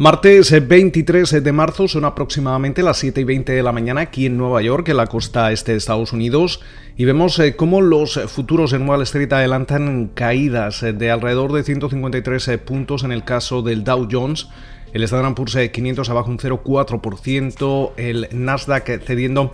Martes 23 eh, de marzo son aproximadamente las 7 y 20 de la mañana aquí en Nueva York, en la costa este de Estados Unidos, y vemos eh, cómo los futuros en Wall Street adelantan caídas eh, de alrededor de 153 puntos en el caso del Dow Jones. El Standard Poor's 500 abajo un 0,4%, el Nasdaq cediendo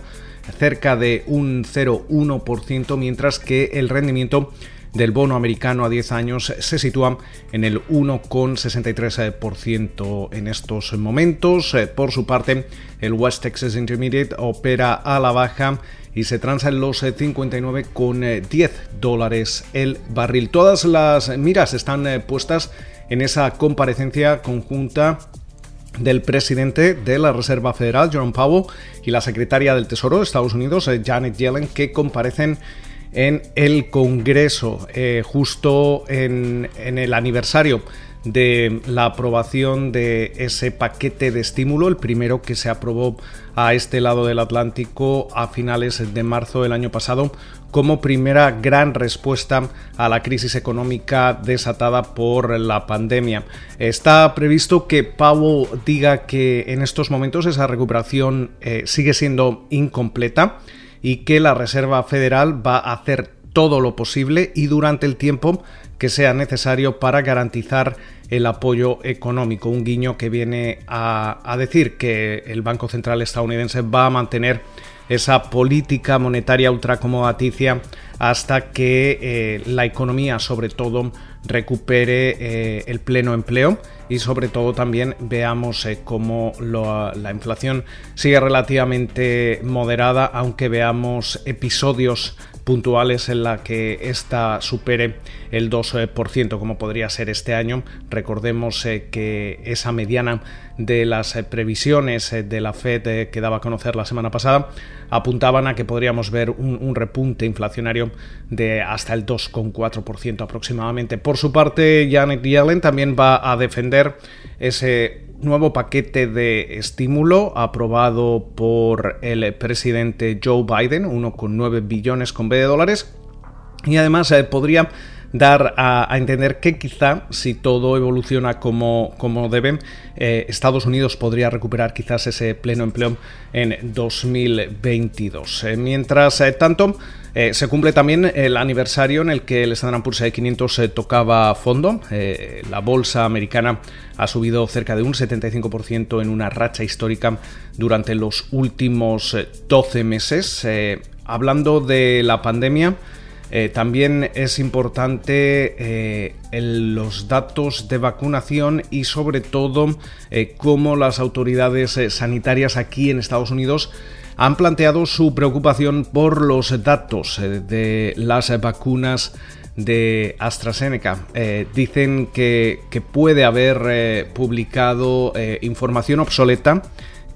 cerca de un 0,1%, mientras que el rendimiento del bono americano a 10 años se sitúa en el 1,63% en estos momentos. Eh, por su parte, el West Texas Intermediate opera a la baja y se transa en los 59,10 eh, eh, dólares el barril. Todas las miras están puestas en esa comparecencia conjunta del presidente de la Reserva Federal, Jerome Powell, y la secretaria del Tesoro de Estados Unidos, Janet Yellen, que comparecen en el Congreso, eh, justo en, el aniversario de la aprobación de ese paquete de estímulo, el primero que se aprobó a este lado del Atlántico a finales de marzo del año pasado, como primera gran respuesta a la crisis económica desatada por la pandemia. Está previsto que Powell diga que en estos momentos esa recuperación eh, sigue siendo incompleta y que la Reserva Federal va a hacer todo lo posible y durante el tiempo que sea necesario para garantizar el apoyo económico. Un guiño que viene a, decir que el Banco Central estadounidense va a mantener esa política monetaria ultracomodaticia hasta que eh, la economía, sobre todo, recupere eh, el pleno empleo y sobre todo también veamos eh, cómo la inflación sigue relativamente moderada, aunque veamos episodios puntuales en la que esta supere el 2%, como podría ser este año. Recordemos eh, que esa mediana de las eh, previsiones eh, de la Fed que daba a conocer la semana pasada apuntaban a que podríamos ver un, repunte inflacionario de hasta el 2,4% aproximadamente. Por su parte, Janet Yellen también va a defender ese nuevo paquete de estímulo aprobado por el presidente Joe Biden, 1,9 billones con B de dólares, y además eh, podría dar a, entender que quizá si todo evoluciona como, como debe, eh, Estados Unidos podría recuperar quizás ese pleno empleo en 2022. Eh, mientras tanto, se cumple también el aniversario en el que el Standard Poor's 500 tocaba fondo. la bolsa americana ha subido cerca de un 75% en una racha histórica durante los últimos 12 meses. hablando de la pandemia, eh, también es importante eh, los datos de vacunación y sobre todo eh, cómo las autoridades sanitarias aquí en Estados Unidos han planteado su preocupación por los datos de las vacunas de AstraZeneca. dicen que, que, puede haber publicado información obsoleta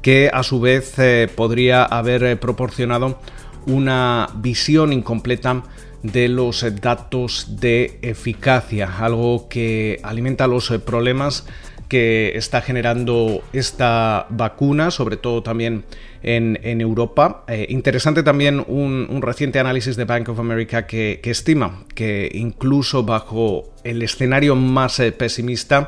que a su vez podría haber proporcionado una visión incompleta de los datos de eficacia, algo que alimenta los problemas que está generando esta vacuna, sobre todo también en, Europa. Eh, interesante también un, reciente análisis de Bank of America que, estima que incluso bajo el escenario más eh, pesimista,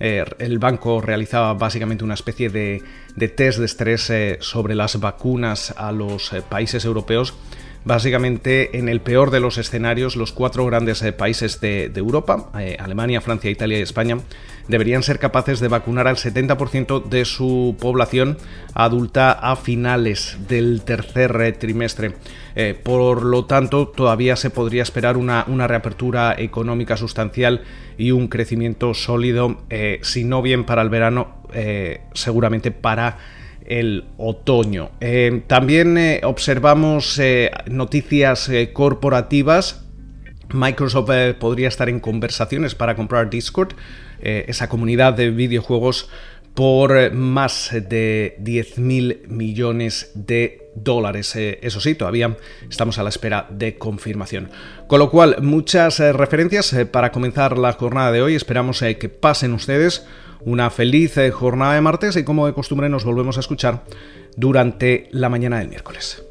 eh, el banco realizaba básicamente una especie de, de test de estrés sobre las vacunas a los países europeos básicamente en el peor de los escenarios, los cuatro grandes eh, países de, Europa, eh, Alemania, Francia, Italia y España, deberían ser capaces de vacunar al 70% de su población adulta a finales del tercer eh, trimestre. por lo tanto, todavía se podría esperar una, una reapertura económica sustancial y un crecimiento sólido, si no bien para el verano, seguramente para el otoño. Eh, también eh, observamos eh, noticias corporativas. Microsoft podría estar en conversaciones para comprar Discord, esa comunidad de videojuegos, por más de 10 mil millones de dólares. eso sí, todavía estamos a la espera de confirmación. Con lo cual, muchas referencias para comenzar la jornada de hoy. Esperamos que pasen ustedes una feliz eh, jornada de martes y como de costumbre nos volvemos a escuchar durante la mañana del miércoles.